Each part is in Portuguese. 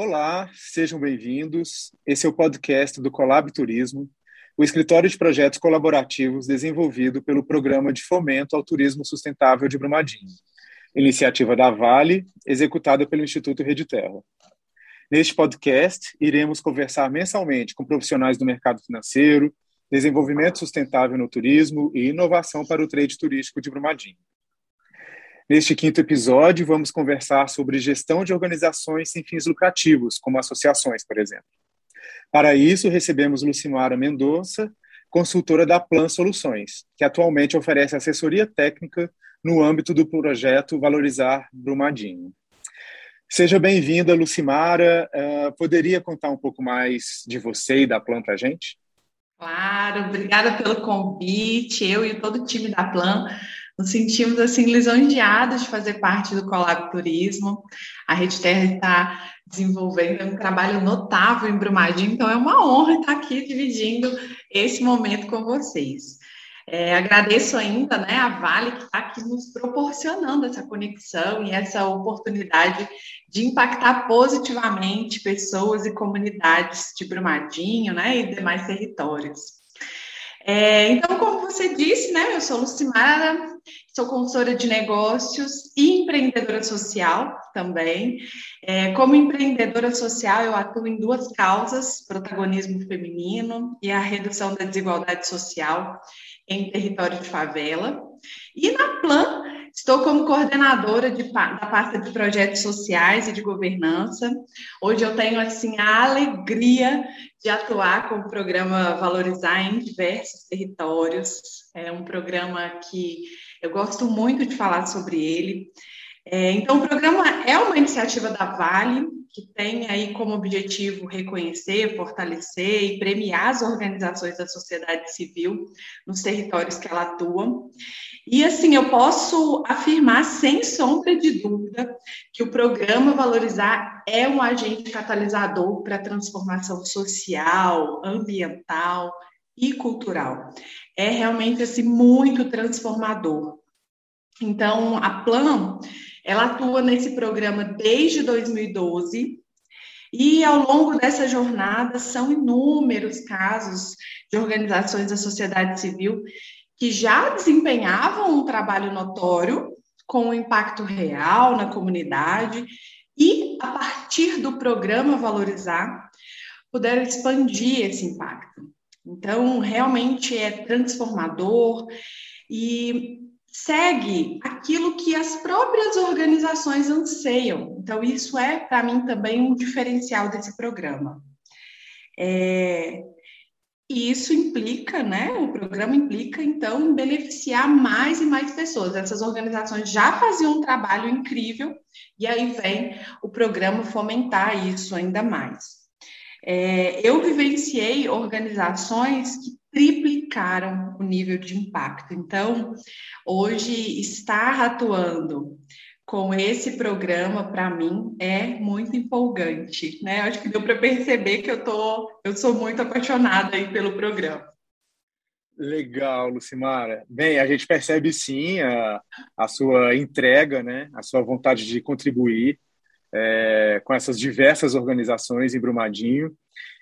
Olá, sejam bem-vindos. Esse é o podcast do Colab Turismo, o escritório de projetos colaborativos desenvolvido pelo Programa de Fomento ao Turismo Sustentável de Brumadinho, iniciativa da Vale, executada pelo Instituto Rede Terra. Neste podcast, iremos conversar mensalmente com profissionais do mercado financeiro, desenvolvimento sustentável no turismo e inovação para o trade turístico de Brumadinho. Neste quinto episódio, vamos conversar sobre gestão de organizações sem fins lucrativos, como associações, por exemplo. Para isso, recebemos Lucimara Mendonça, consultora da Plan Soluções, que atualmente oferece assessoria técnica no âmbito do projeto Valorizar Brumadinho. Seja bem-vinda, Lucimara. Uh, poderia contar um pouco mais de você e da Plan para a gente? Claro, obrigada pelo convite. Eu e todo o time da Plan nos sentimos assim lisonjeados de fazer parte do Colab Turismo. A Rede Terra está desenvolvendo um trabalho notável em Brumadinho, então é uma honra estar aqui dividindo esse momento com vocês. É, agradeço ainda né, a Vale que está aqui nos proporcionando essa conexão e essa oportunidade de impactar positivamente pessoas e comunidades de Brumadinho né, e demais territórios. É, então, como você disse, né, eu sou Lucimara, sou consultora de negócios e empreendedora social também. É, como empreendedora social, eu atuo em duas causas: protagonismo feminino e a redução da desigualdade social em território de favela. E na Plan, estou como coordenadora de, da pasta de projetos sociais e de governança. Hoje eu tenho assim a alegria de atuar com o programa Valorizar em diversos territórios. É um programa que eu gosto muito de falar sobre ele. É, então, o programa é uma iniciativa da Vale, que tem aí como objetivo reconhecer, fortalecer e premiar as organizações da sociedade civil nos territórios que ela atua. E assim, eu posso afirmar sem sombra de dúvida que o programa Valorizar é um agente catalisador para a transformação social, ambiental e cultural. É realmente assim muito transformador. Então, a Plan ela atua nesse programa desde 2012 e ao longo dessa jornada são inúmeros casos de organizações da sociedade civil que já desempenhavam um trabalho notório com um impacto real na comunidade e a partir do programa Valorizar puderam expandir esse impacto. Então, realmente é transformador e segue aquilo que as próprias organizações anseiam. Então, isso é, para mim, também um diferencial desse programa. É, e isso implica, né? O programa implica, então, beneficiar mais e mais pessoas. Essas organizações já faziam um trabalho incrível, e aí vem o programa fomentar isso ainda mais. É, eu vivenciei organizações que triplicaram o nível de impacto. Então, hoje, estar atuando com esse programa, para mim, é muito empolgante, né? Acho que deu para perceber que eu, tô, eu sou muito apaixonada aí pelo programa. Legal, Lucimara. Bem, a gente percebe sim a, a sua entrega, né? A sua vontade de contribuir é, com essas diversas organizações em Brumadinho.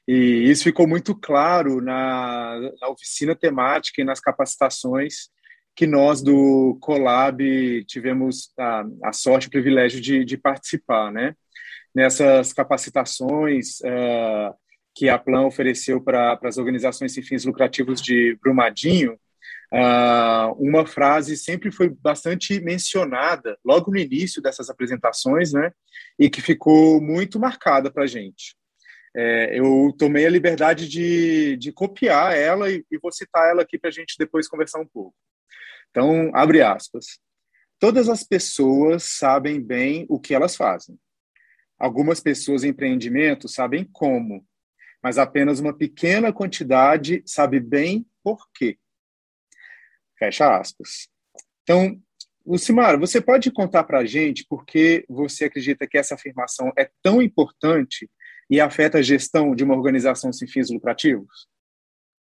E isso ficou muito claro na, na oficina temática e nas capacitações que nós do Colab tivemos a, a sorte o privilégio de, de, participar, né? Nessas capacitações uh, que a Plan ofereceu para as organizações sem fins lucrativos de Brumadinho, uh, uma frase sempre foi bastante mencionada logo no início dessas apresentações, né? E que ficou muito marcada para a gente é, eu tomei a liberdade de, de copiar ela e, e vou citar ela aqui para a gente depois conversar um pouco. Então, abre aspas. Todas as pessoas sabem bem o que elas fazem. Algumas pessoas em empreendimento sabem como, mas apenas uma pequena quantidade sabe bem por quê. Fecha aspas. Então, Lucimara, você pode contar para a gente por que você acredita que essa afirmação é tão importante e afeta a gestão de uma organização sem fins lucrativos?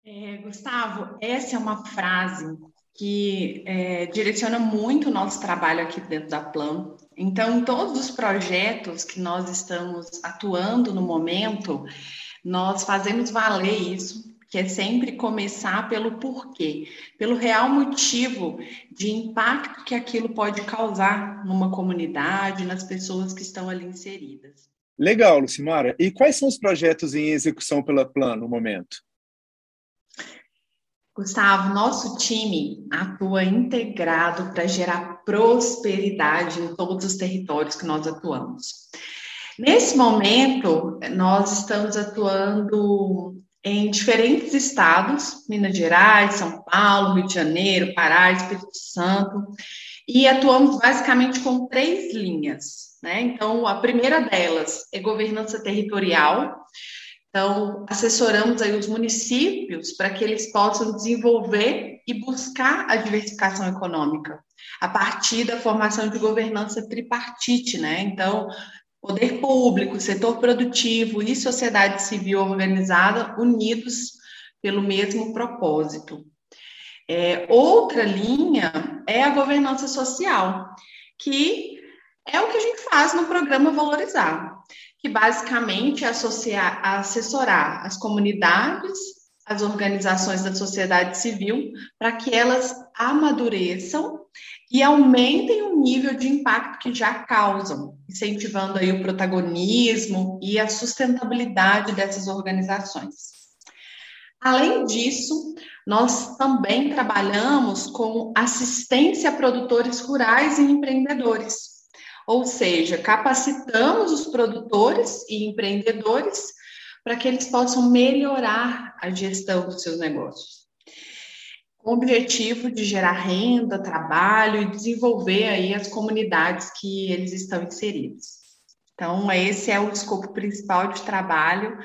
É, Gustavo, essa é uma frase que é, direciona muito o nosso trabalho aqui dentro da Plan. Então, todos os projetos que nós estamos atuando no momento, nós fazemos valer isso, que é sempre começar pelo porquê, pelo real motivo de impacto que aquilo pode causar numa comunidade, nas pessoas que estão ali inseridas. Legal, Lucimara. E quais são os projetos em execução pela Plan no momento? Gustavo, nosso time atua integrado para gerar prosperidade em todos os territórios que nós atuamos. Nesse momento, nós estamos atuando em diferentes estados, Minas Gerais, São Paulo, Rio de Janeiro, Pará, Espírito Santo, e atuamos basicamente com três linhas. Né? Então, a primeira delas é governança territorial. Então, assessoramos aí os municípios para que eles possam desenvolver e buscar a diversificação econômica a partir da formação de governança tripartite, né? Então, poder público, setor produtivo e sociedade civil organizada unidos pelo mesmo propósito. É, outra linha é a governança social, que é o que a gente faz no programa Valorizar, que basicamente é associar, assessorar as comunidades, as organizações da sociedade civil, para que elas amadureçam e aumentem o nível de impacto que já causam, incentivando aí o protagonismo e a sustentabilidade dessas organizações. Além disso, nós também trabalhamos com assistência a produtores rurais e empreendedores, ou seja, capacitamos os produtores e empreendedores para que eles possam melhorar a gestão dos seus negócios com o objetivo de gerar renda, trabalho e desenvolver aí as comunidades que eles estão inseridos. Então, esse é o escopo principal de trabalho.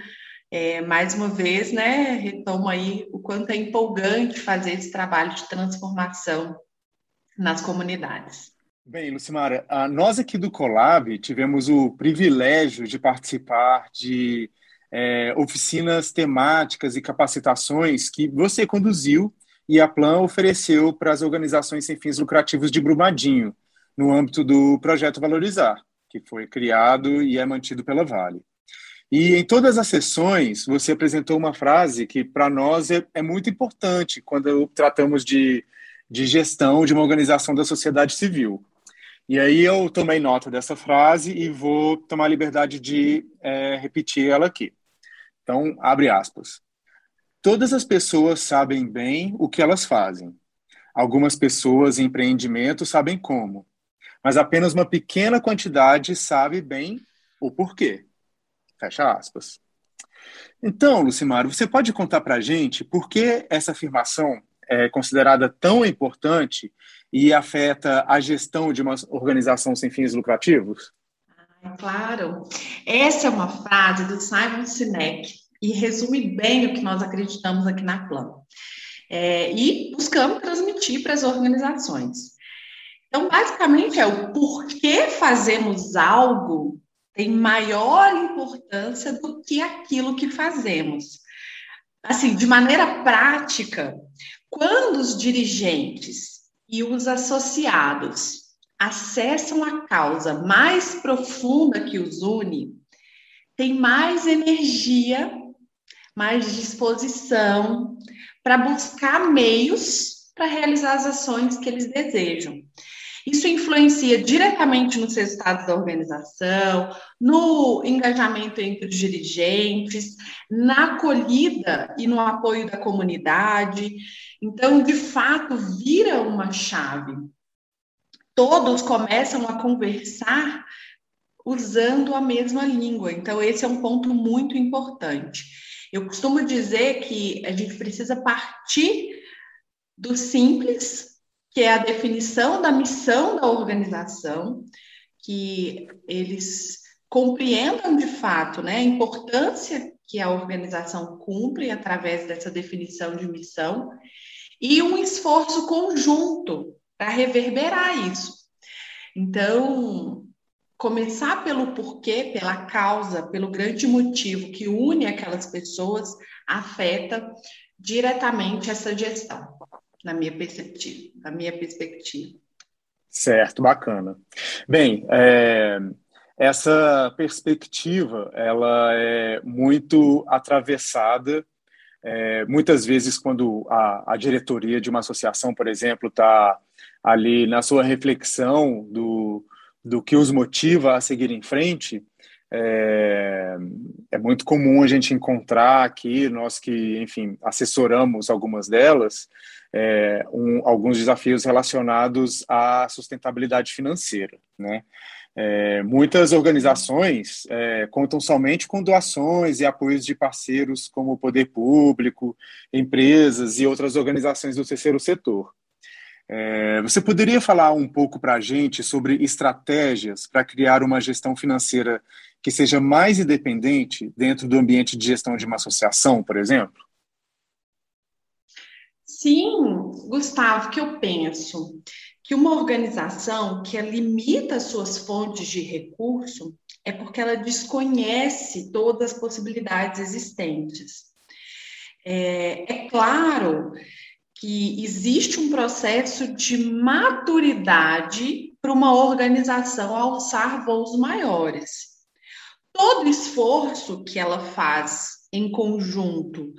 É, mais uma vez, né, retomo aí o quanto é empolgante fazer esse trabalho de transformação nas comunidades. Bem, Lucimara, nós aqui do Colab tivemos o privilégio de participar de é, oficinas temáticas e capacitações que você conduziu e a Plan ofereceu para as organizações sem fins lucrativos de Brumadinho, no âmbito do projeto Valorizar, que foi criado e é mantido pela Vale. E em todas as sessões, você apresentou uma frase que, para nós, é, é, muito importante quando tratamos de, de gestão de uma organização da sociedade civil. E aí eu tomei nota dessa frase e vou tomar a liberdade de é, repetir ela aqui. Então, abre aspas. Todas as pessoas sabem bem o que elas fazem. Algumas pessoas em empreendimento sabem como, mas apenas uma pequena quantidade sabe bem o porquê. Fecha aspas. Então, Lucimar, você pode contar para a gente por que essa afirmação é considerada tão importante e afeta a gestão de uma organização sem fins lucrativos? Claro. Essa é uma frase do Simon Sinek, e resume bem o que nós acreditamos aqui na Plan. É, e buscamos transmitir para as organizações. Então, basicamente, é o porquê fazemos algo tem maior importância do que aquilo que fazemos. Assim, de maneira prática, quando os dirigentes e os associados acessam a causa mais profunda que os une, tem mais energia mais disposição para buscar meios para realizar as ações que eles desejam. Isso influencia diretamente nos resultados da organização, no engajamento entre os dirigentes, na acolhida e no apoio da comunidade. Então, de fato, vira uma chave. Todos começam a conversar usando a mesma língua. Então, esse é um ponto muito importante. Eu costumo dizer que a gente precisa partir do simples, que é a definição da missão da organização, que eles compreendam de fato né, a importância que a organização cumpre através dessa definição de missão e um esforço conjunto para reverberar isso. Então, começar pelo porquê, pela causa, pelo grande motivo que une aquelas pessoas, afeta diretamente essa gestão, na minha perspectiva. Na minha perspectiva. Certo, bacana. Bem, é, essa perspectiva ela é muito atravessada é, muitas vezes quando a, a, diretoria de uma associação, por exemplo, está ali na sua reflexão do, do que os motiva a seguir em frente, é, é, muito comum a gente encontrar aqui, nós que, enfim, assessoramos algumas delas, é, um, alguns desafios relacionados à sustentabilidade financeira, né? É, muitas organizações é, contam somente com doações e apoios de parceiros como o poder público, empresas e outras organizações do terceiro setor. É, você poderia falar um pouco para a gente sobre estratégias para criar uma gestão financeira que seja mais independente dentro do ambiente de gestão de uma associação, por exemplo? Sim, Gustavo, que eu penso que uma organização que limita suas fontes de recurso é porque ela desconhece todas as possibilidades existentes. É, é claro que existe um processo de maturidade para uma organização alçar voos maiores todo esforço que ela faz em conjunto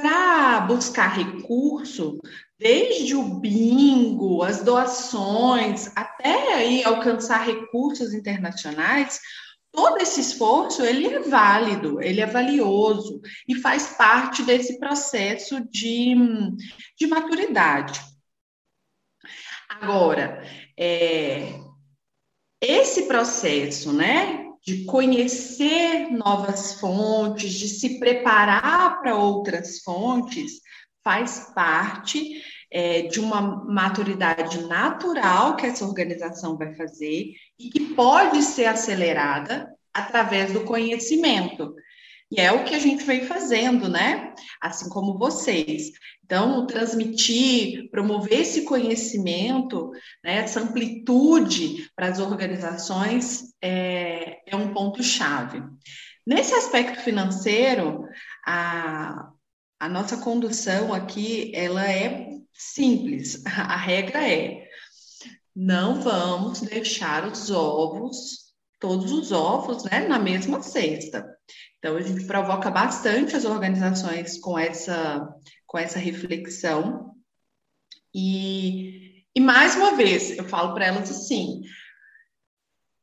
para buscar recurso, desde o bingo, as doações, até aí alcançar recursos internacionais, todo esse esforço ele é válido, ele é valioso e faz parte desse processo de, de maturidade. Agora, é, esse processo, né, de conhecer novas fontes, de se preparar para outras fontes, faz parte é, de uma maturidade natural que essa organização vai fazer e que pode ser acelerada através do conhecimento. E é o que a gente vem fazendo, né? Assim como vocês. Então, transmitir, promover esse conhecimento, né, essa amplitude para as organizações é, é um ponto-chave. Nesse aspecto financeiro, a, a nossa condução aqui, ela é simples. A regra é, não vamos deixar os ovos, todos os ovos, né, na mesma cesta. Então, a gente provoca bastante as organizações com essa, com essa reflexão. E, e mais uma vez, eu falo para elas assim: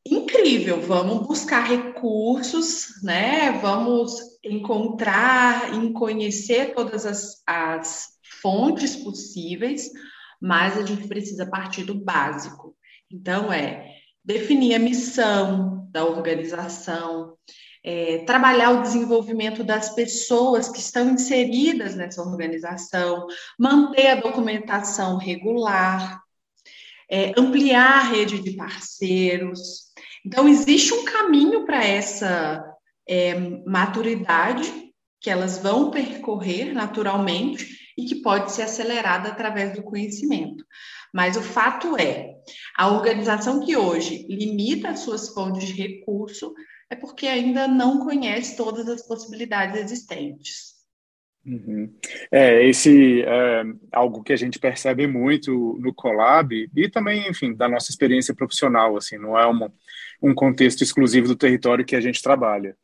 incrível, vamos buscar recursos, né? Vamos encontrar e conhecer todas as, as fontes possíveis, mas a gente precisa partir do básico. Então, é definir a missão da organização, é, trabalhar o desenvolvimento das pessoas que estão inseridas nessa organização, manter a documentação regular, é, ampliar a rede de parceiros. Então, existe um caminho para essa é, maturidade que elas vão percorrer naturalmente e que pode ser acelerada através do conhecimento. Mas o fato é, a organização que hoje limita as suas fontes de recurso é porque ainda não conhece todas as possibilidades existentes. Uhum. É, esse é algo que a gente percebe muito no Colab e também, enfim, da nossa experiência profissional, assim, não é uma, um contexto exclusivo do território que a gente trabalha,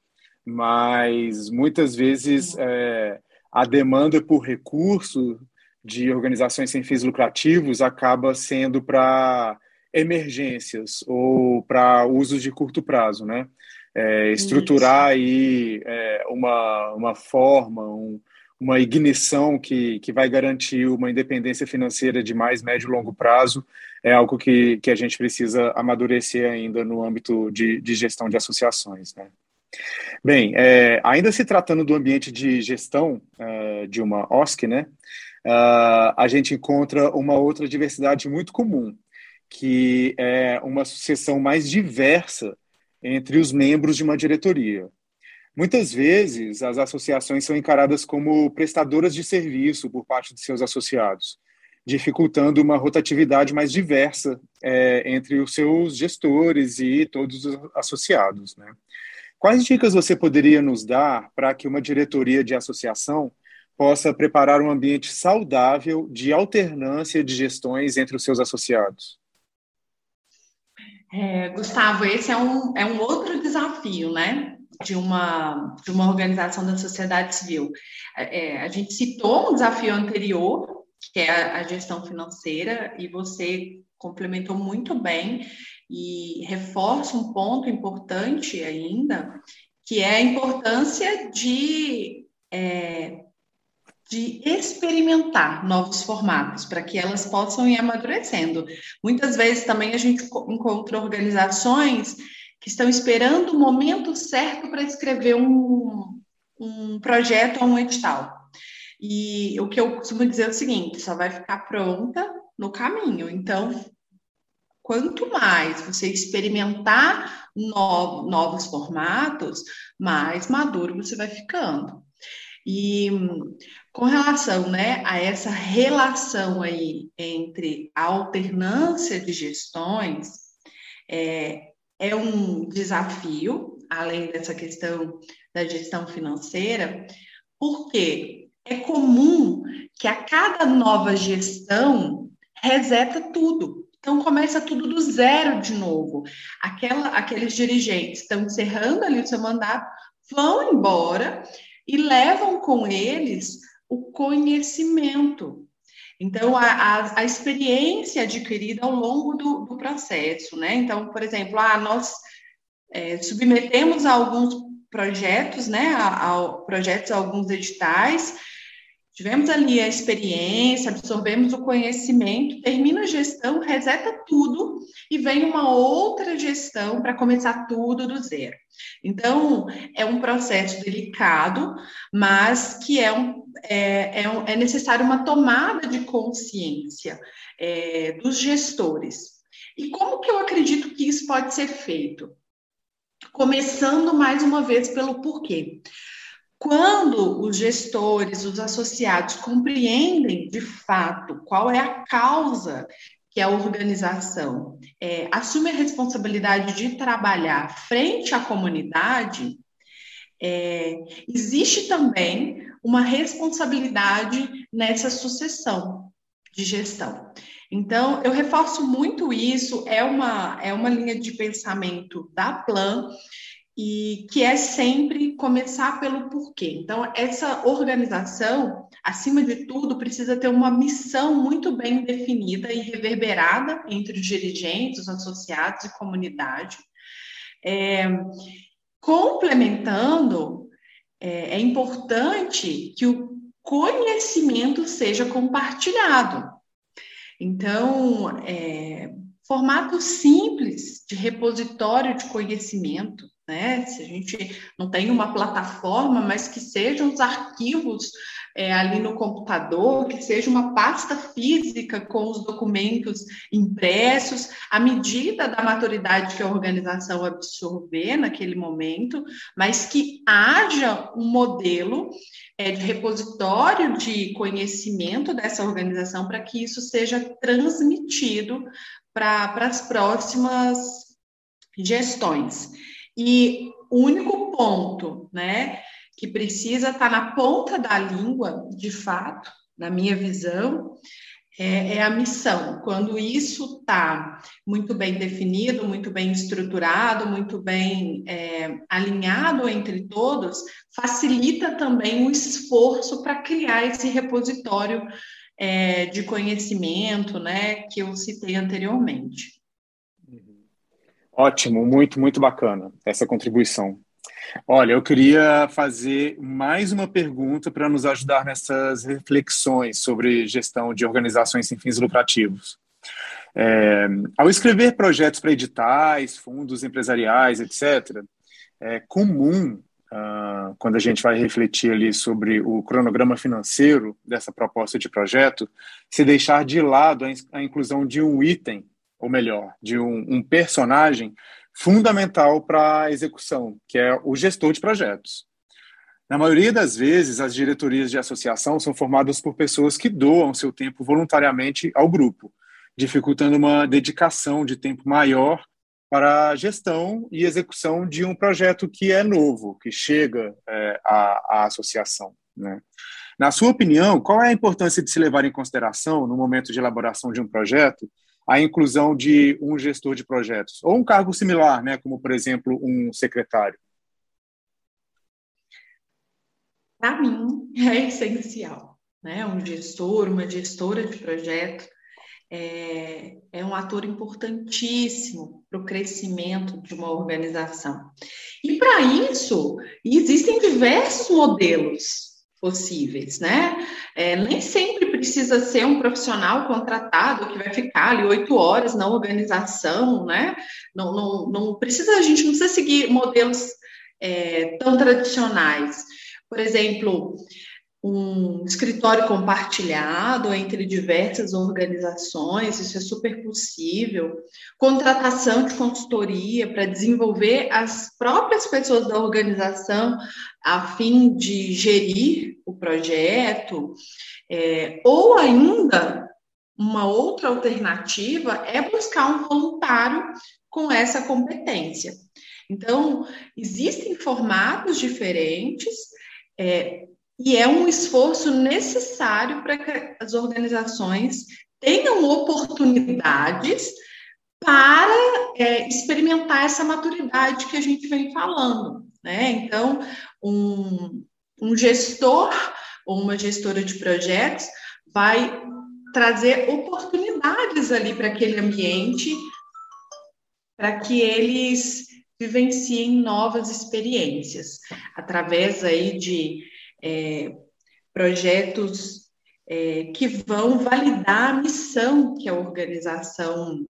mas muitas vezes é, a demanda por recurso de organizações sem fins lucrativos acaba sendo para emergências ou para usos de curto prazo, né? É, estruturar aí é, uma, uma forma, um, uma ignição que, que vai garantir uma independência financeira de mais médio e longo prazo é algo que, que a gente precisa amadurecer ainda no âmbito de, de gestão de associações. Né? Bem, é, ainda se tratando do ambiente de gestão é, de uma OSC, né, uh, a gente encontra uma outra diversidade muito comum, que é uma sucessão mais diversa entre os membros de uma diretoria. Muitas vezes, as associações são encaradas como prestadoras de serviço por parte de seus associados, dificultando uma rotatividade mais diversa é, entre os seus gestores e todos os associados. Né? Quais dicas você poderia nos dar para que uma diretoria de associação possa preparar um ambiente saudável de alternância de gestões entre os seus associados? É, Gustavo, esse é um, é um outro desafio, né? De uma, de uma organização da sociedade civil. É, a gente citou um desafio anterior, que é a, a gestão financeira, e você complementou muito bem e reforça um ponto importante ainda, que é a importância de, é, de experimentar novos formatos para que elas possam ir amadurecendo. Muitas vezes também a gente encontra organizações que estão esperando o momento certo para escrever um, um projeto ou um edital. E o que eu costumo dizer é o seguinte: só vai ficar pronta no caminho. Então, quanto mais você experimentar novos formatos, mais maduro você vai ficando. E com relação né, a essa relação aí entre a alternância de gestões, é, é um desafio, além dessa questão da gestão financeira, porque é comum que a cada nova gestão reseta tudo. Então começa tudo do zero de novo. Aquela, aqueles dirigentes estão encerrando ali o seu mandato, vão embora e levam com eles o conhecimento. Então, a, a, a experiência adquirida ao longo do, do, processo, né? Então, por exemplo, ah, nós é, submetemos alguns projetos, né, a, a projetos, alguns editais, Tivemos ali a experiência, absorvemos o conhecimento, termina a gestão, reseta tudo e vem uma outra gestão para começar tudo do zero. Então, é um processo delicado, mas que é, um, é, é, um, é necessário uma tomada de consciência é, dos gestores. E como que eu acredito que isso pode ser feito? Começando mais uma vez pelo porquê. Quando os gestores, os associados compreendem de fato qual é a causa que a organização é, assume a responsabilidade de trabalhar frente à comunidade, é, existe também uma responsabilidade nessa sucessão de gestão. Então, eu reforço muito isso, é uma, é uma linha de pensamento da Plan, e que é sempre começar pelo porquê. Então, essa organização, acima de tudo, precisa ter uma missão muito bem definida e reverberada entre os dirigentes, os associados e comunidade. É, complementando, é, é importante que o conhecimento seja compartilhado. Então, é, formato simples de repositório de conhecimento, né? Se a gente não tem uma plataforma, mas que sejam os arquivos é, ali no computador, que seja uma pasta física com os documentos impressos, à medida da maturidade que a organização absorver naquele momento, mas que haja um modelo é, de repositório de conhecimento dessa organização para que isso seja transmitido para as próximas gestões. E o único ponto, né, que precisa estar tá na ponta da língua, de fato, na minha visão, é, é a missão. Quando isso está muito bem definido, muito bem estruturado, muito bem é, alinhado entre todos, facilita também o esforço para criar esse repositório é, de conhecimento, né, que eu citei anteriormente. Ótimo, muito, muito bacana essa contribuição. Olha, eu queria fazer mais uma pergunta para nos ajudar nessas reflexões sobre gestão de organizações sem fins lucrativos. É, ao escrever projetos para editais, fundos empresariais, etc., é comum, uh, quando a gente vai refletir ali sobre o cronograma financeiro dessa proposta de projeto, se deixar de lado a, a inclusão de um item ou melhor, de um, um personagem fundamental para a execução, que é o gestor de projetos. Na maioria das vezes, as diretorias de associação são formadas por pessoas que doam seu tempo voluntariamente ao grupo, dificultando uma dedicação de tempo maior para a gestão e execução de um projeto que é novo, que chega é, à, à associação. Né? Na sua opinião, qual é a importância de se levar em consideração, no momento de elaboração de um projeto, a inclusão de um gestor de projetos? Ou um cargo similar, né, como, por exemplo, um secretário? Para mim, é essencial. Né? Um gestor, uma gestora de projeto é, é um ator importantíssimo para o crescimento de uma organização. E para isso, existem diversos modelos possíveis, né? É, nem sempre precisa ser um profissional contratado que vai ficar ali oito horas na organização, né? Não, não, não precisa, a gente não precisa seguir modelos é, tão tradicionais. Por exemplo, um escritório compartilhado entre diversas organizações, isso é super possível. Contratação de consultoria para desenvolver as próprias pessoas da organização a fim de gerir o projeto, é, ou ainda uma outra alternativa é buscar um voluntário com essa competência. Então, existem formatos diferentes. É, e é um esforço necessário para que as organizações tenham oportunidades para é, experimentar essa maturidade que a gente vem falando. Né? Então, um, um gestor ou uma gestora de projetos vai trazer oportunidades ali para aquele ambiente, para que eles vivenciem novas experiências, através aí de é, projetos é, que vão validar a missão que a organização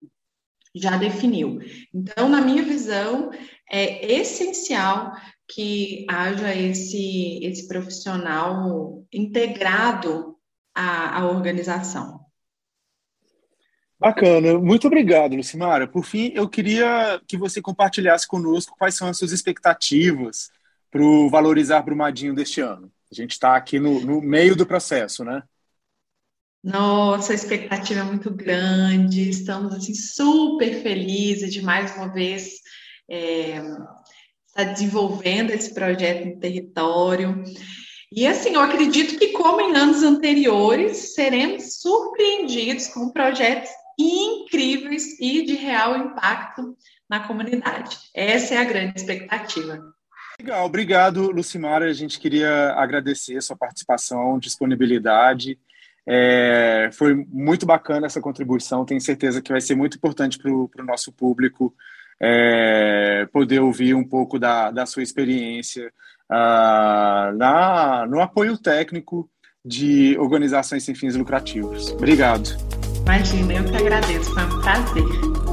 já definiu. Então, na minha visão, é essencial que haja esse, esse profissional integrado à, à organização. Bacana, muito obrigado, Lucimara. Por fim, eu queria que você compartilhasse conosco quais são as suas expectativas para o Valorizar Brumadinho deste ano. A gente está aqui no, no meio do processo, né? Nossa, a expectativa é muito grande, estamos assim super felizes de mais uma vez é, estar desenvolvendo esse projeto no território. E assim, eu acredito que, como em anos anteriores, seremos surpreendidos com projetos incríveis e de real impacto na comunidade. Essa é a grande expectativa. Legal, obrigado, Lucimara. A gente queria agradecer sua participação, disponibilidade. É, foi muito bacana essa contribuição. Tenho certeza que vai ser muito importante para o nosso público é, poder ouvir um pouco da, da sua experiência uh, na, no apoio técnico de organizações sem fins lucrativos. Obrigado. Imagina, eu que agradeço, foi um prazer.